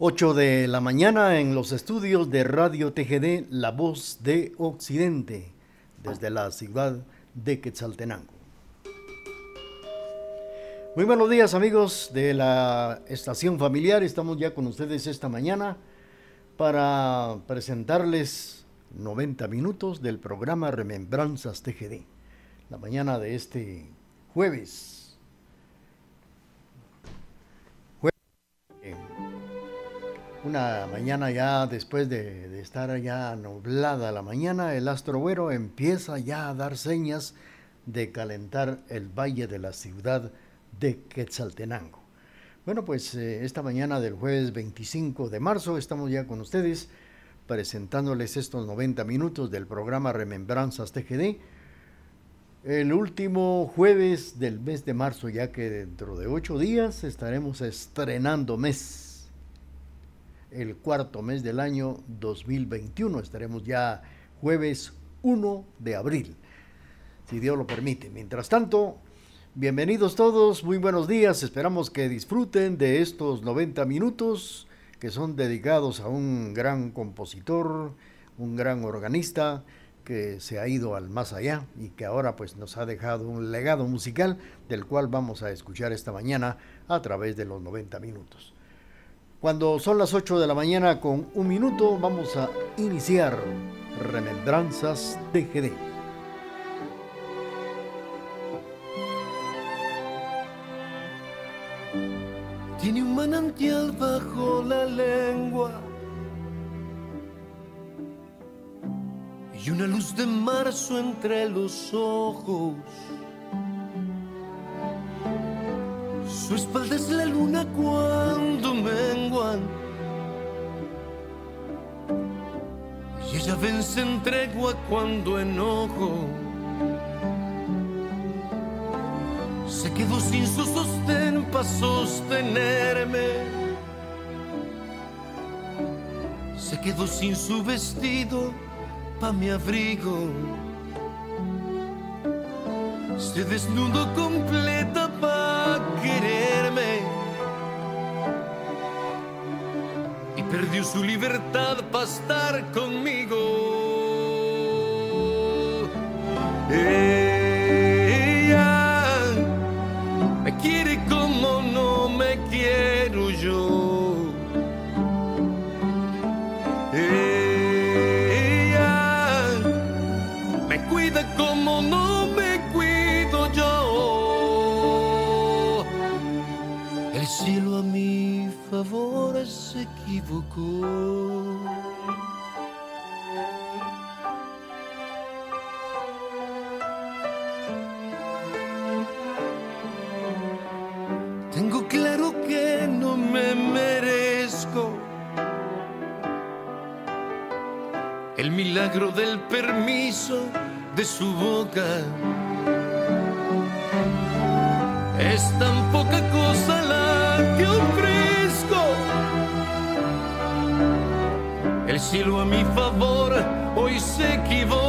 8 de la mañana en los estudios de Radio TGD, La Voz de Occidente, desde la ciudad de Quetzaltenango. Muy buenos días amigos de la estación familiar, estamos ya con ustedes esta mañana para presentarles 90 minutos del programa Remembranzas TGD, la mañana de este jueves Una mañana ya después de, estar ya nublada la mañana, el astro güero empieza ya a dar señas de calentar el valle de la ciudad de Quetzaltenango. Bueno, pues eh, esta mañana del jueves 25 de marzo estamos ya con ustedes presentándoles estos 90 minutos del programa Remembranzas TGD. El último jueves del mes de marzo, ya que dentro de ocho días estaremos estrenando mes el cuarto mes del año 2021. Estaremos ya jueves 1 de abril, si Dios lo permite. Mientras tanto, bienvenidos todos, muy buenos días. Esperamos que disfruten de estos 90 minutos que son dedicados a un gran compositor, un gran organista que se ha ido al más allá y que ahora pues nos ha dejado un legado musical del cual vamos a escuchar esta mañana a través de los 90 minutos. Cuando son las 8 de la mañana con un minuto, vamos a iniciar Remembranzas TGD. Tiene un manantial bajo la lengua y una luz de marzo entre los ojos. Su espalda es la luna cuando menguan. Y ella vence en tregua cuando enojo. Se quedó sin su sostén para sostenerme. Se quedó sin su vestido pa' mi abrigo. Se desnudo completa pa' quererme. Y perdió su libertad para estar conmigo. Ella Tengo claro que no me merezco el milagro del permiso de su boca. Es tan poca cosa la que ofrezco. El cielo a mi favor hoy se equivoca.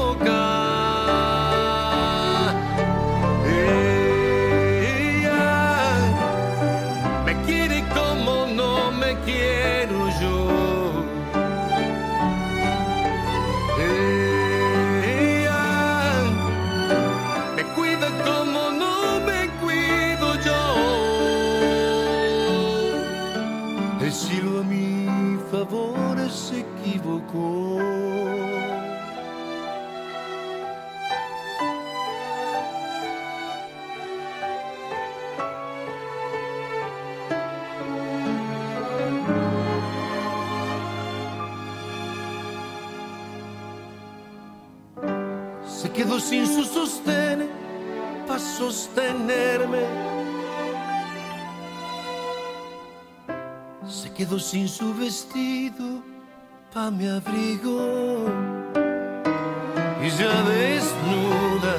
Quedó sin su vestido pa' mi abrigo. Y ya desnuda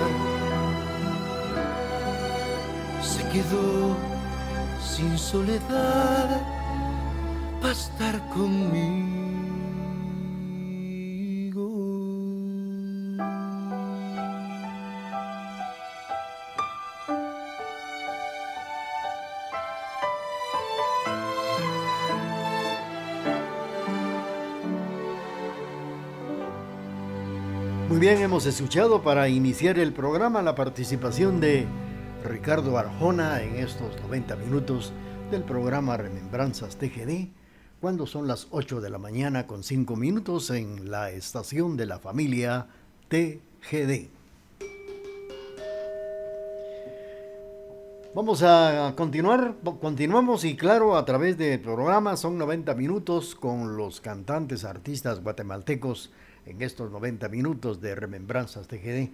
se quedó sin soledad para estar conmigo. También hemos escuchado para iniciar el programa la participación de Ricardo Arjona en estos 90 minutos del programa Remembranzas TGD, cuando son las 8 de la mañana con 5 minutos en la estación de la familia TGD. Vamos a continuar, continuamos y claro, a través del programa son 90 minutos con los cantantes, artistas guatemaltecos en estos 90 minutos de Remembranzas TGD,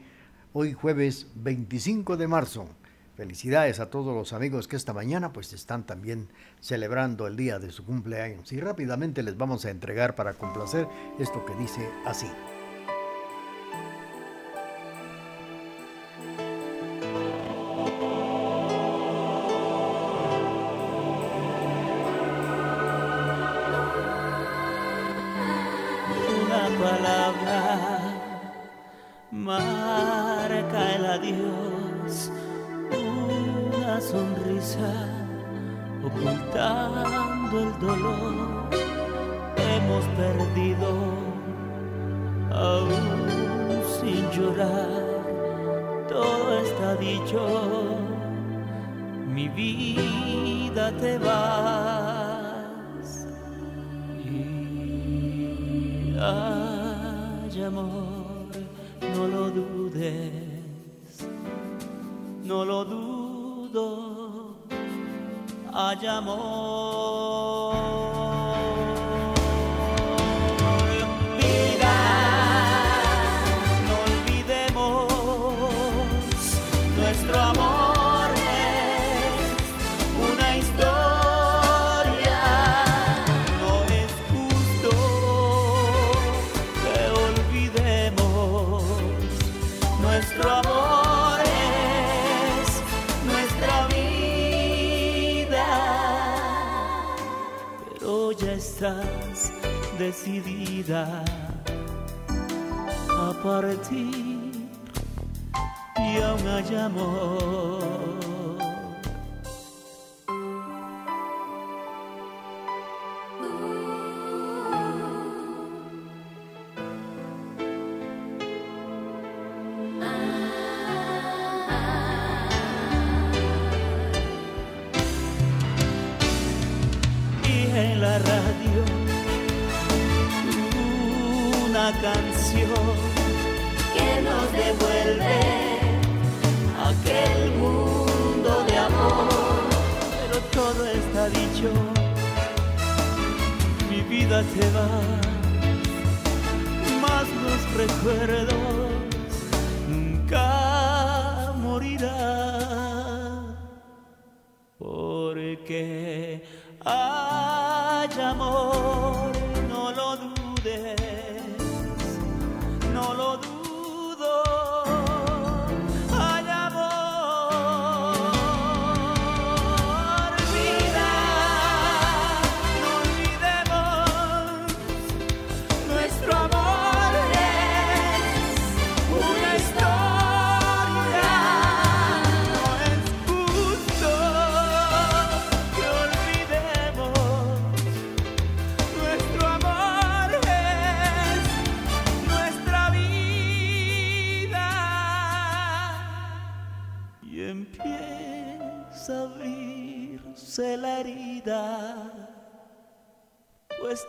hoy jueves 25 de marzo. Felicidades a todos los amigos que esta mañana pues están también celebrando el día de su cumpleaños y rápidamente les vamos a entregar para complacer esto que dice así. Ay, amor, no lo dudes, no lo dudo. Ay, amor. Decidida a partir y aún hay amor. mi vida se va, más los recuerdos nunca morirán, porque hay amor, no lo dudes.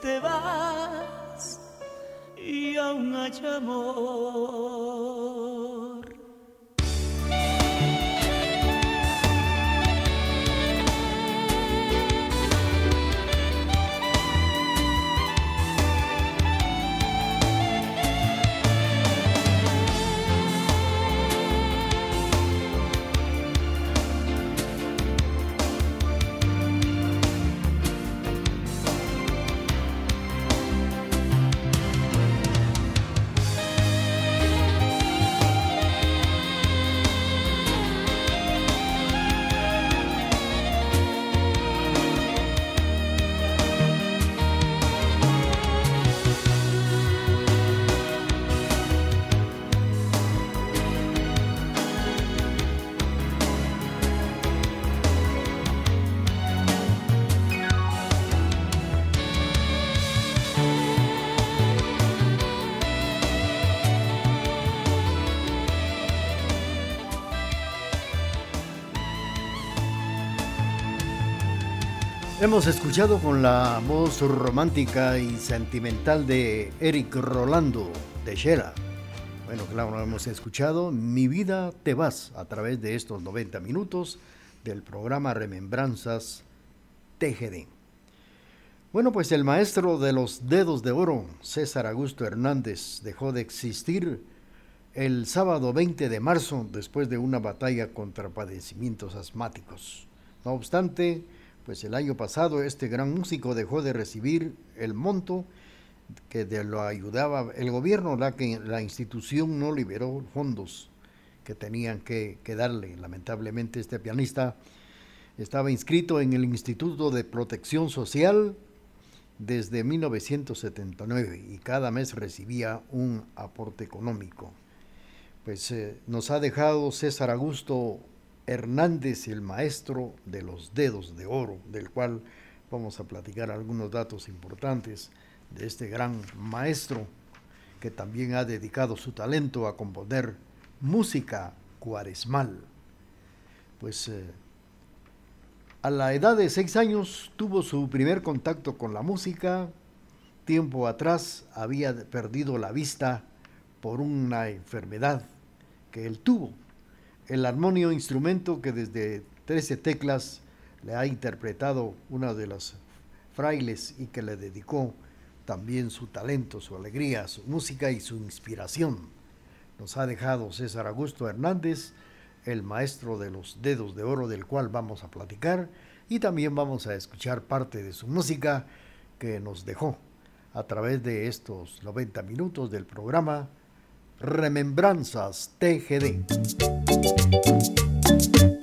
Te vas y aún hay amor. Hemos escuchado con la voz romántica y sentimental de Eric Rolando de. Bueno, claro, hemos escuchado Mi vida te vas a través de estos 90 minutos del programa Remembranzas TGD. Bueno, pues el maestro de los dedos de oro, César Augusto Hernández, dejó de existir el sábado 20 de marzo después de una batalla contra padecimientos asmáticos. No obstante, pues el año pasado este gran músico dejó de recibir el monto que de lo ayudaba el gobierno, la que la institución no liberó fondos que tenían que, darle. Lamentablemente este pianista estaba inscrito en el Instituto de Protección Social desde 1979 y cada mes recibía un aporte económico. Pues eh, nos ha dejado César Augusto Hernández, el maestro de los dedos de oro, del cual vamos a platicar algunos datos importantes de este gran maestro que también ha dedicado su talento a componer música cuaresmal. Pues eh, a la edad de seis años tuvo su primer contacto con la música. Tiempo atrás había perdido la vista por una enfermedad que él tuvo el armonio, instrumento que desde 13 teclas le ha interpretado una de las frailes y que le dedicó también su talento, su alegría, su música y su inspiración. Nos ha dejado César Augusto Hernández, el maestro de los dedos de oro del cual vamos a platicar y también vamos a escuchar parte de su música que nos dejó a través de estos 90 minutos del programa Remembranzas TGD. Thank you.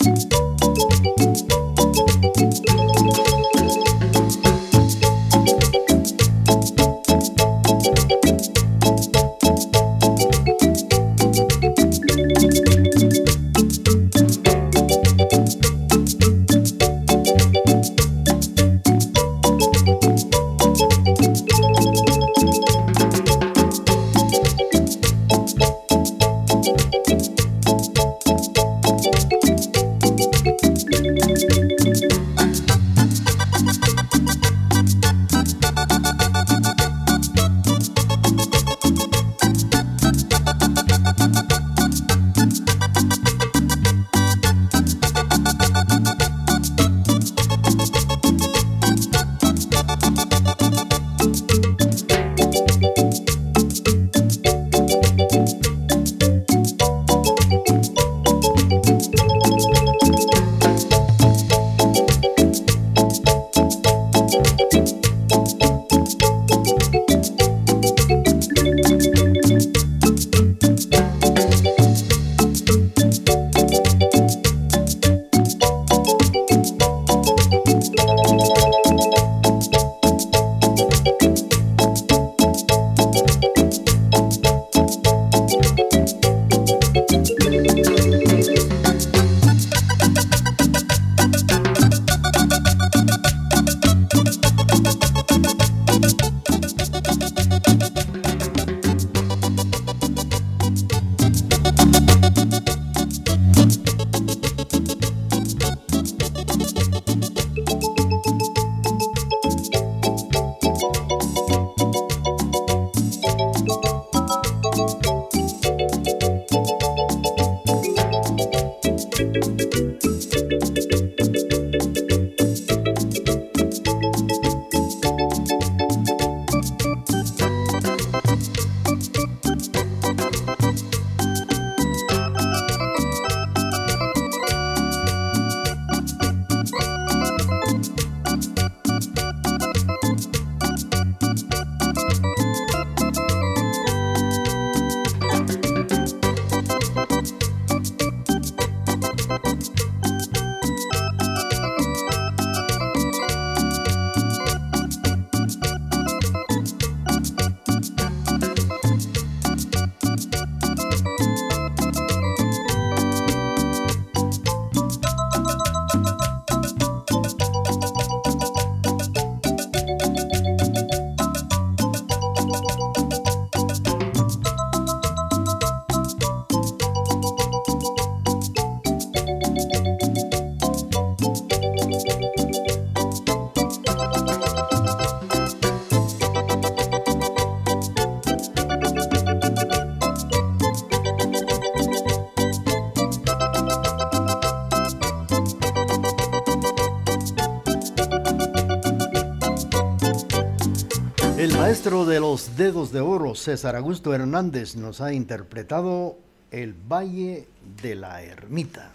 De los dedos de oro, César Augusto Hernández, nos ha interpretado El Valle de la Ermita.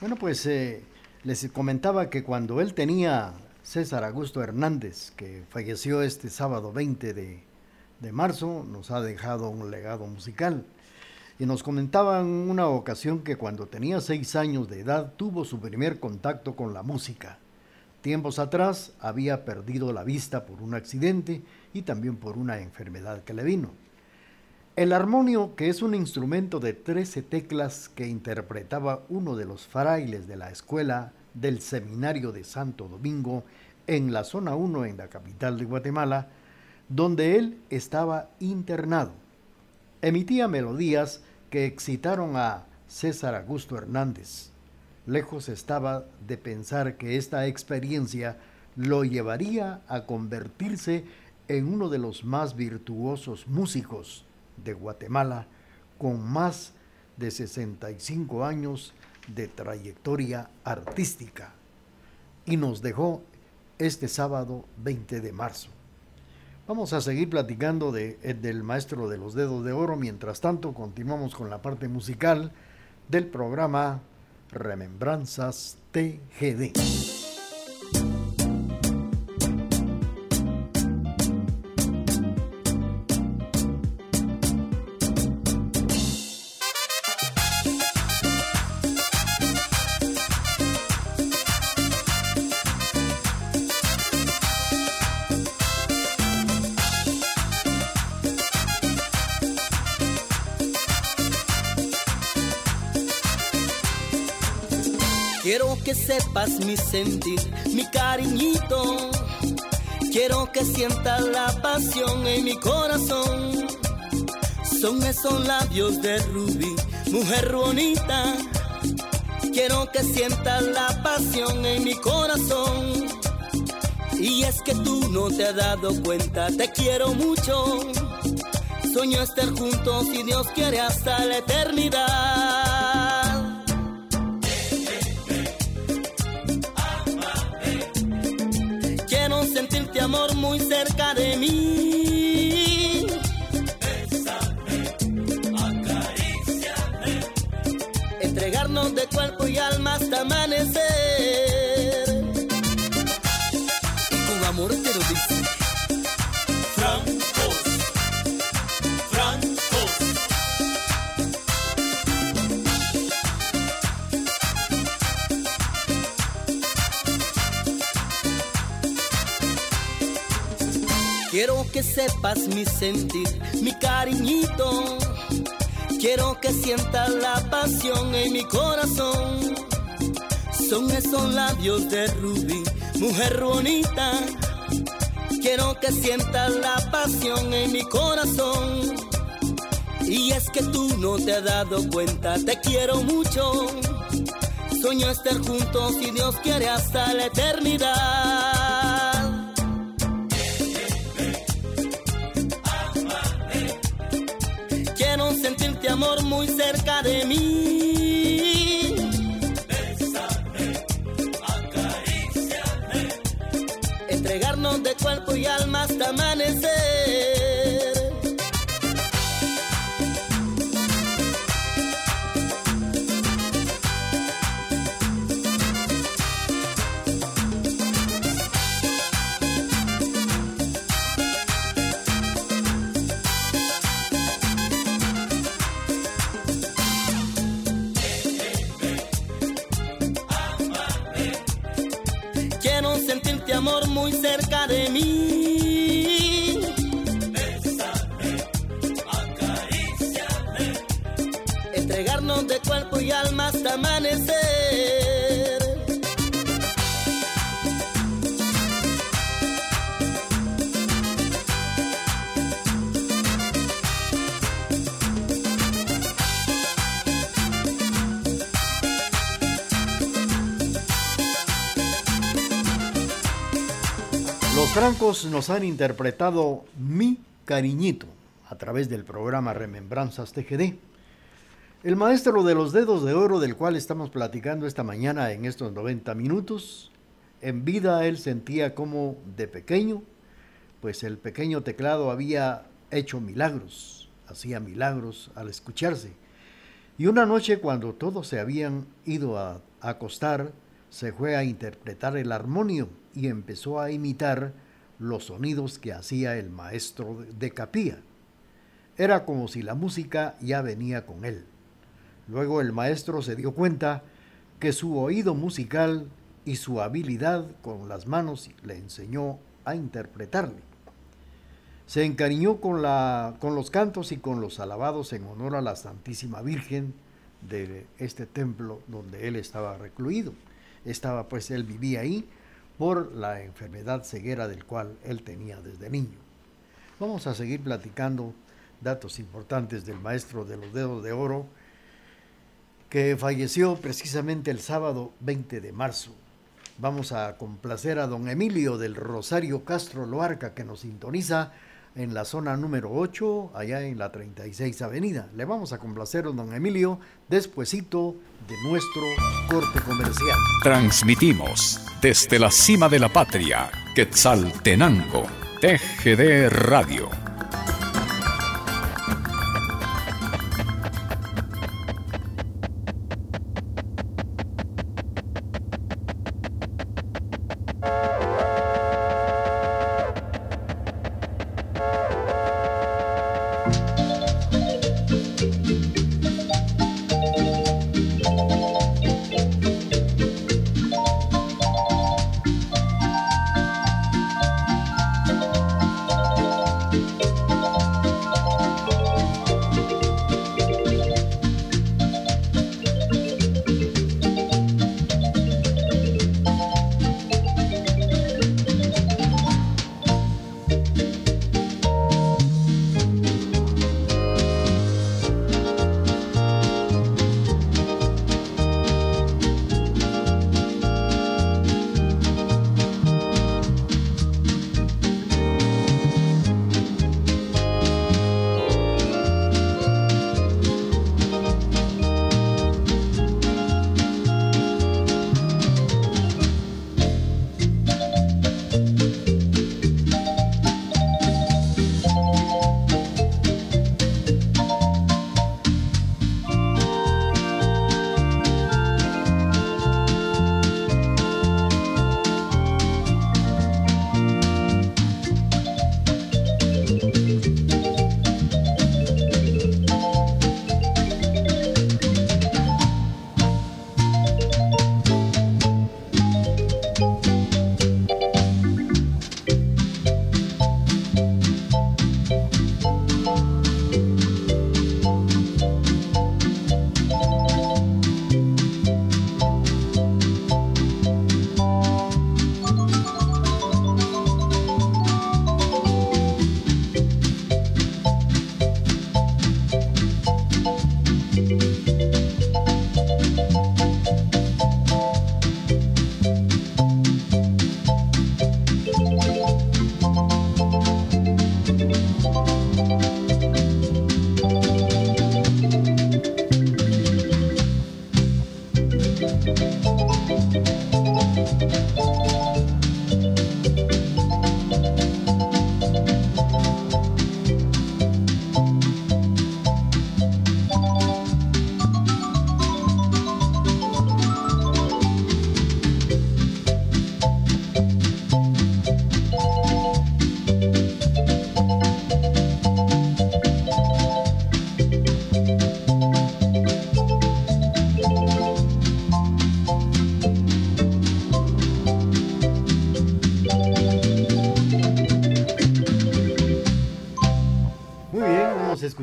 Bueno, pues eh, les comentaba que cuando él tenía César Augusto Hernández, que falleció este sábado 20 de, de marzo, nos ha dejado un legado musical. Y nos comentaba en una ocasión que cuando tenía seis años de edad tuvo su primer contacto con la música. Tiempos atrás había perdido la vista por un accidente y también por una enfermedad que le vino. El armonio, que es un instrumento de 13 teclas que interpretaba uno de los frailes de la escuela del Seminario de Santo Domingo en la zona 1 en la capital de Guatemala, donde él estaba internado. Emitía melodías que excitaron a César Augusto Hernández. Lejos estaba de pensar que esta experiencia lo llevaría a convertirse en uno de los más virtuosos músicos de Guatemala, con más de 65 años de trayectoria artística. Y nos dejó este sábado 20 de marzo. Vamos a seguir platicando eh, del maestro de los dedos de oro. Mientras tanto, continuamos con la parte musical del programa Remembranzas TGD. Sepas mi sentir, mi cariñito. Quiero que sientas la pasión en mi corazón. Son esos labios de rubí, mujer bonita. Quiero que sientas la pasión en mi corazón. Y es que tú no te has dado cuenta, te quiero mucho. Sueño estar juntos si Dios quiere hasta la eternidad. Amor muy cerca de mí. Quiero que sepas mi sentir, mi cariñito. Quiero que sientas la pasión en mi corazón. Son esos labios de rubí, mujer bonita. Quiero que sientas la pasión en mi corazón. Y es que tú no te has dado cuenta, te quiero mucho. Sueño estar juntos si Dios quiere hasta la eternidad. Sentirte amor muy cerca de mí. Bésame, acaríciame. Entregarnos de cuerpo y alma hasta amanecer. Muy cerca de mí. Bésame, acaríciame. Entregarnos de cuerpo y alma hasta amanecer. Francos nos han interpretado Mi Cariñito a través del programa Remembranzas TGD. El maestro de los dedos de oro del cual estamos platicando esta mañana en estos 90 minutos, en vida él sentía como de pequeño pues el pequeño teclado había hecho milagros, hacía milagros al escucharse. Y una noche cuando todos se habían ido a acostar, se fue a interpretar el armonio y empezó a imitar los sonidos que hacía el maestro de capilla. Era como si la música ya venía con él. Luego el maestro se dio cuenta que su oído musical y su habilidad con las manos le enseñó a interpretarle. Se encariñó con, la, con los cantos y con los alabados en honor a la Santísima Virgen de este templo donde él estaba recluido. Estaba pues él vivía ahí por la enfermedad ceguera del cual él tenía desde niño. Vamos a seguir platicando datos importantes del maestro de los dedos de oro que falleció precisamente el sábado 20 de marzo. Vamos a complacer a don Emilio del Rosario Castro Loarca que nos sintoniza en la zona número 8, allá en la 36 Avenida. Le vamos a complacer a don Emilio despuesito de nuestro corte comercial. Transmitimos desde la cima de la patria, Quetzaltenango, TGD Radio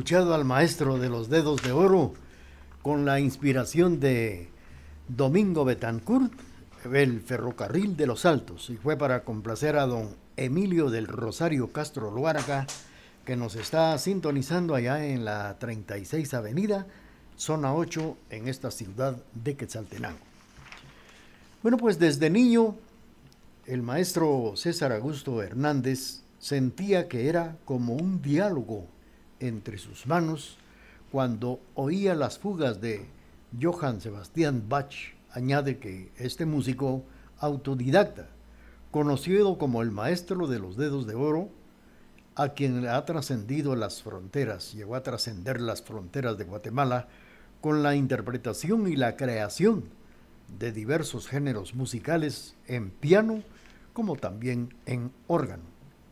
al maestro de los dedos de oro con la inspiración de Domingo Betancourt, el ferrocarril de los Altos, y fue para complacer a don Emilio del Rosario Castro Luarca, que nos está sintonizando allá en la 36 Avenida, zona 8, en esta ciudad de Quetzaltenango. Bueno, pues desde niño, el maestro César Augusto Hernández sentía que era como un diálogo entre sus manos cuando oía las fugas de Johann Sebastian Bach. Añade que este músico autodidacta, conocido como el maestro de los dedos de oro, a quien ha trascendido las fronteras, llegó a trascender las fronteras de Guatemala con la interpretación y la creación de diversos géneros musicales en piano como también en órgano,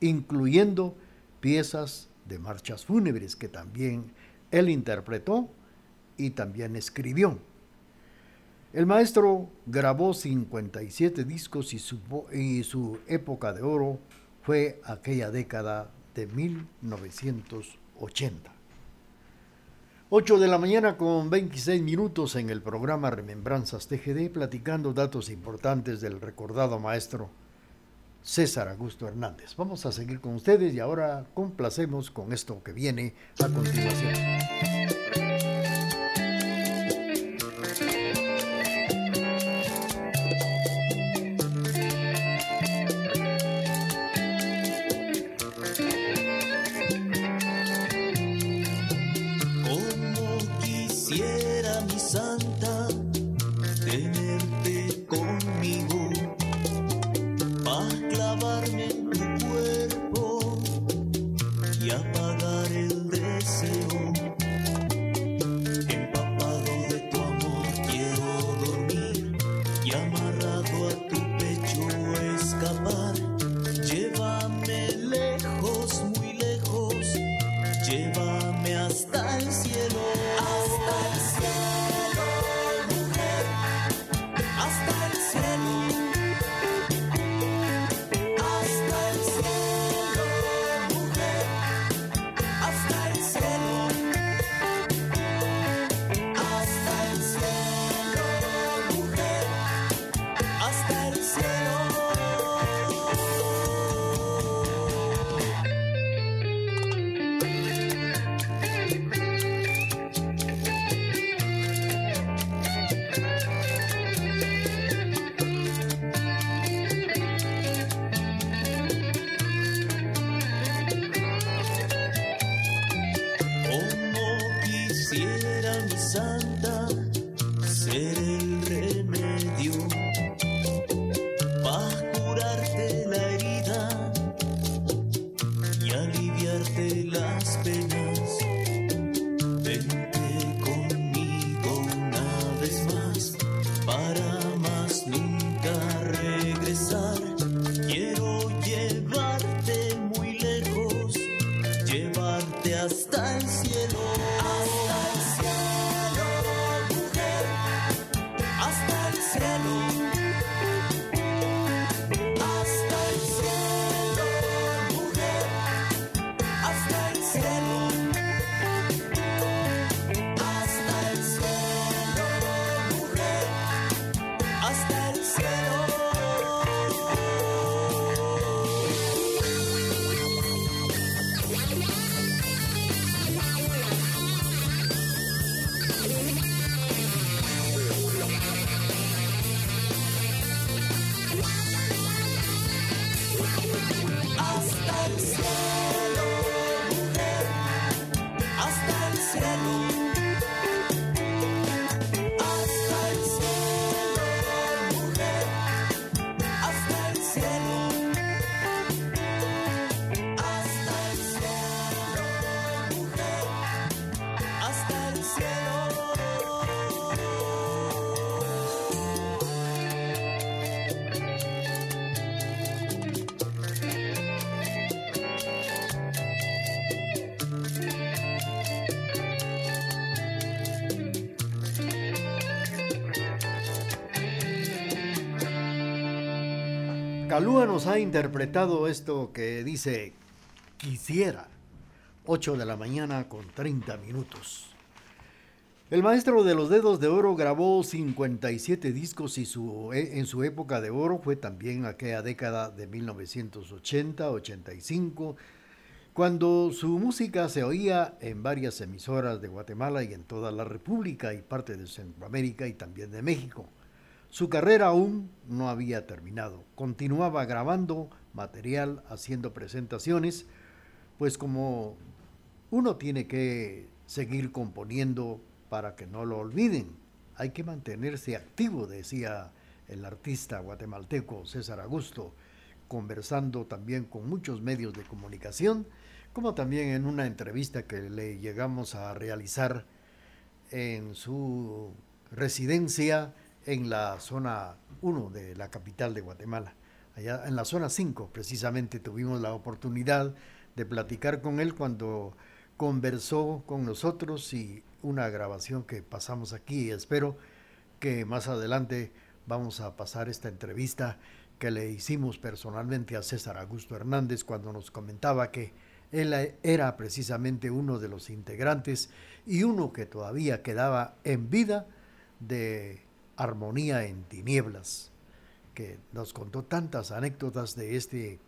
incluyendo piezas de marchas fúnebres que también él interpretó y también escribió. El maestro grabó 57 discos y su, y su época de oro fue aquella década de 1980. 8 de la mañana con 26 minutos en el programa Remembranzas TGD, platicando datos importantes del recordado maestro César Augusto Hernández. Vamos a seguir con ustedes y ahora complacemos con esto que viene a continuación. mi santa, seré Calúa nos ha interpretado esto que dice quisiera. 8 de la mañana con 30 minutos. El maestro de los dedos de oro grabó 57 discos y su, e, en su época de oro fue también aquella década de 1980-85, cuando su música se oía en varias emisoras de Guatemala y en toda la República y parte de Centroamérica y también de México. Su carrera aún no había terminado. Continuaba grabando material, haciendo presentaciones, pues como uno tiene que seguir componiendo para que no lo olviden. Hay que mantenerse activo, decía el artista guatemalteco César Augusto, conversando también con muchos medios de comunicación, como también en una entrevista que le llegamos a realizar en su residencia en la zona 1 de la capital de Guatemala. Allá en la zona 5 precisamente tuvimos la oportunidad de platicar con él cuando conversó con nosotros y una grabación que pasamos aquí. Espero que más adelante vamos a pasar esta entrevista que le hicimos personalmente a César Augusto Hernández cuando nos comentaba que él era precisamente uno de los integrantes y uno que todavía quedaba en vida de Armonía en Tinieblas, que nos contó tantas anécdotas de, este,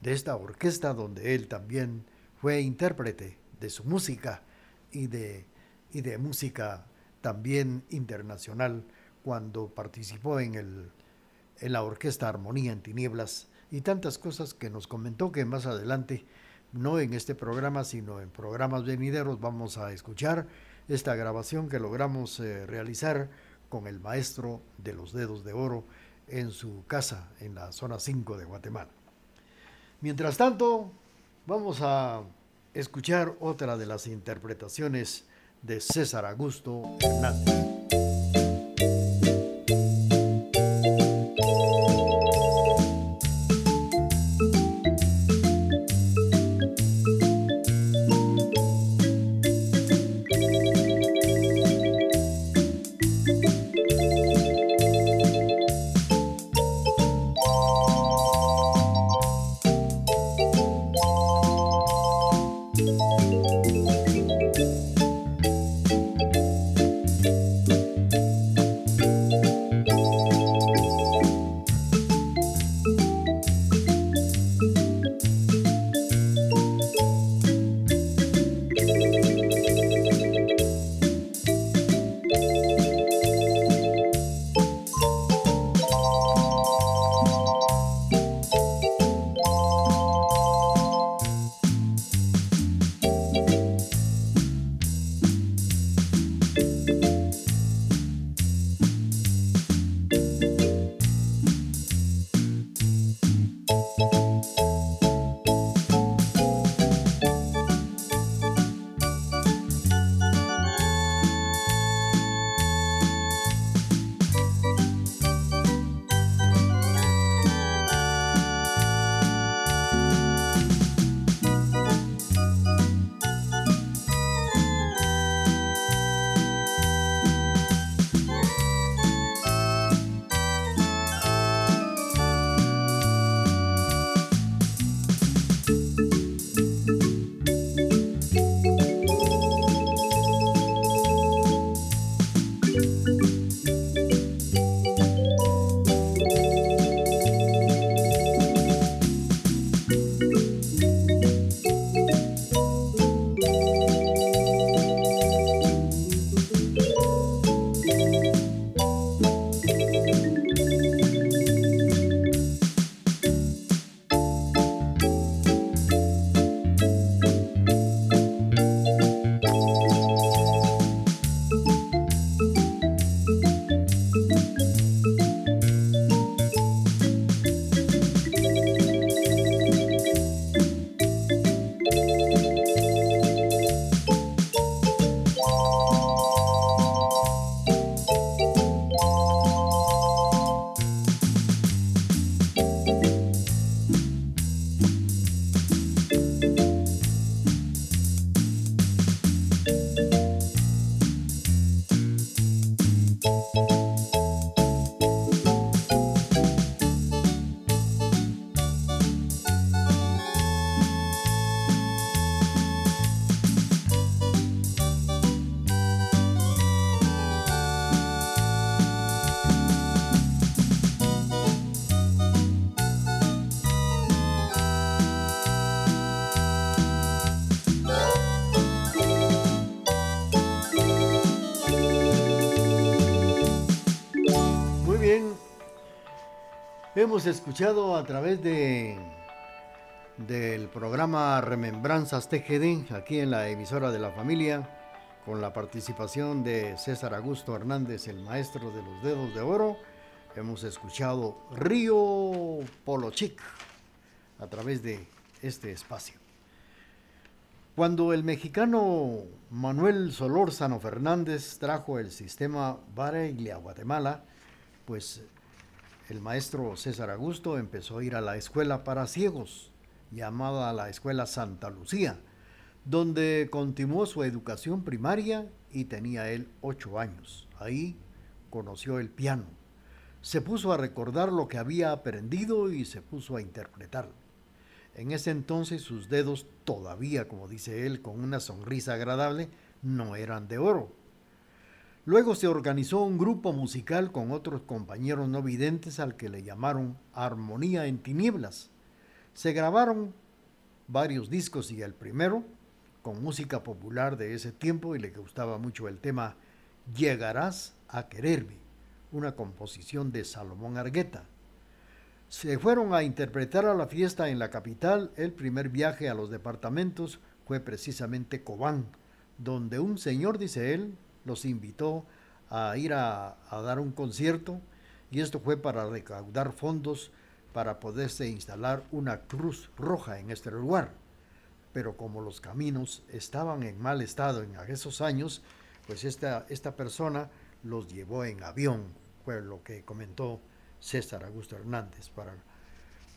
de esta orquesta donde él también fue intérprete de su música y de, y de música también internacional cuando participó en, el, en la orquesta Armonía en Tinieblas. Y tantas cosas que nos comentó que más adelante, no en este programa, sino en programas venideros, vamos a escuchar esta grabación que logramos eh, realizar con el maestro de los dedos de oro en su casa en la zona 5 de Guatemala. Mientras tanto, vamos a escuchar otra de las interpretaciones de César Augusto Hernández. Hemos escuchado a través de del programa Remembranzas TGD aquí en la emisora de la familia con la participación de César Augusto Hernández, el maestro de los dedos de oro. Hemos escuchado Río Polochic a través de este espacio. Cuando el mexicano Manuel Solórzano Fernández trajo el sistema Baregle a Guatemala, pues el maestro César Augusto empezó a ir a la escuela para ciegos, llamada la Escuela Santa Lucía, donde continuó su educación primaria y tenía él ocho años. Ahí conoció el piano. Se puso a recordar lo que había aprendido y se puso a interpretarlo. En ese entonces sus dedos todavía, como dice él, con una sonrisa agradable, no eran de oro. Luego se organizó un grupo musical con otros compañeros no videntes al que le llamaron Armonía en Tinieblas. Se grabaron varios discos y el primero, con música popular de ese tiempo y le gustaba mucho el tema Llegarás a quererme, una composición de Salomón Argueta se fueron a interpretar a la fiesta en la capital. El primer viaje a los departamentos fue precisamente Cobán, donde un señor, dice él, los invitó a ir a, dar un concierto y esto fue para recaudar fondos para poderse instalar una cruz roja en este lugar. Pero como los caminos estaban en mal estado en esos años, pues esta, esta persona los llevó en avión, fue lo que comentó César Augusto Hernández para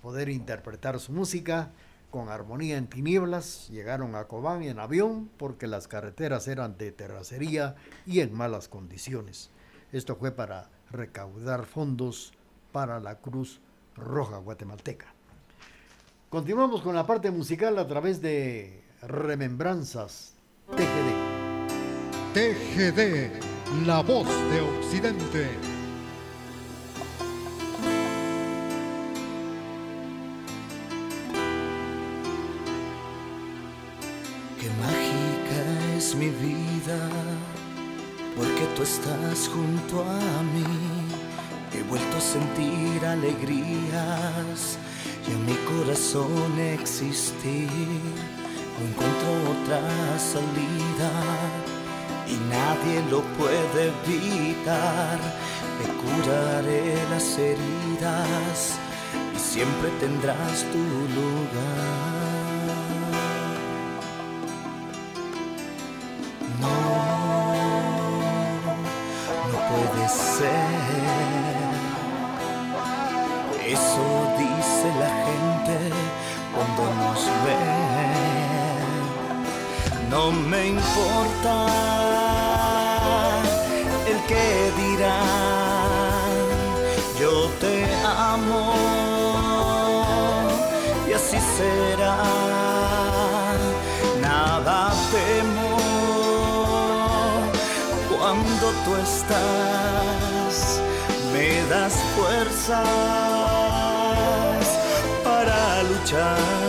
poder interpretar su música con armonía en tinieblas. Llegaron a Cobán en avión porque las carreteras eran de terracería y en malas condiciones. Esto fue para recaudar fondos para la Cruz Roja Guatemalteca. Continuamos con la parte musical a través de Remembranzas TGD. TGD, la voz de Occidente. Estás junto a mí. He vuelto a sentir alegrías y en mi corazón existir. No encuentro otra salida y nadie lo puede evitar. Me curaré las heridas y siempre tendrás tu lugar. Eso dice la gente cuando nos ve. No me importa el que dirán, yo te amo y así será. Nada temo cuando tú estás, me das fuerzas para luchar.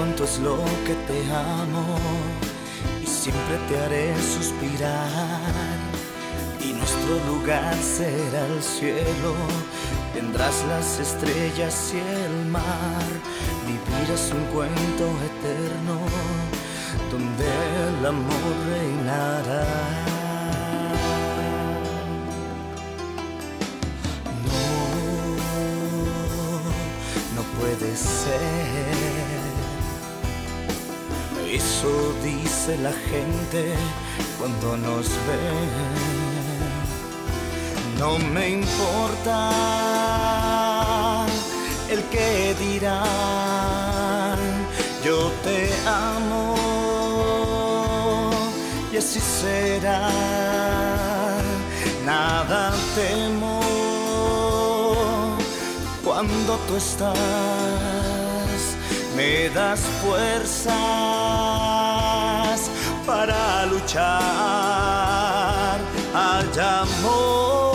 Cuánto es lo que te amo y siempre te haré suspirar. Y nuestro lugar será el cielo. Tendrás las estrellas y el mar. Vivirás un cuento eterno donde el amor reinará. puede ser. Eso dice la gente cuando nos ve. No me importa el que dirán, yo te amo y así será. Nada temo cuando tú estás, me das fuerzas para luchar. Hay amor,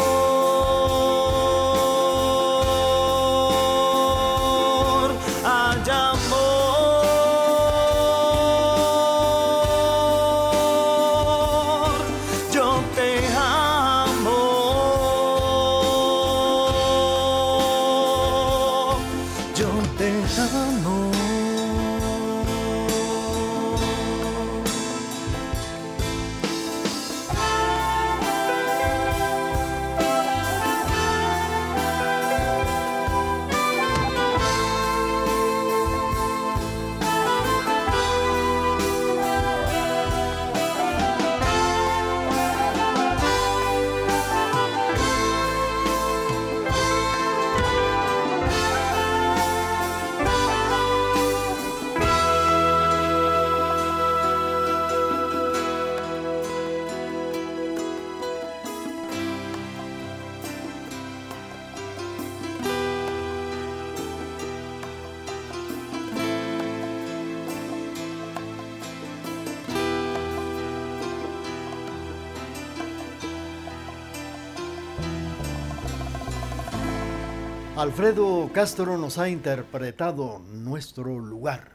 Alfredo Castro nos ha interpretado Nuestro lugar.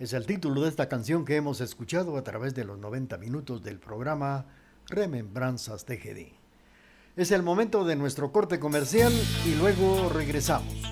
Es el título de esta canción que hemos escuchado a través de los 90 minutos del programa Remembranzas TGD. Es el momento de nuestro corte comercial y luego regresamos.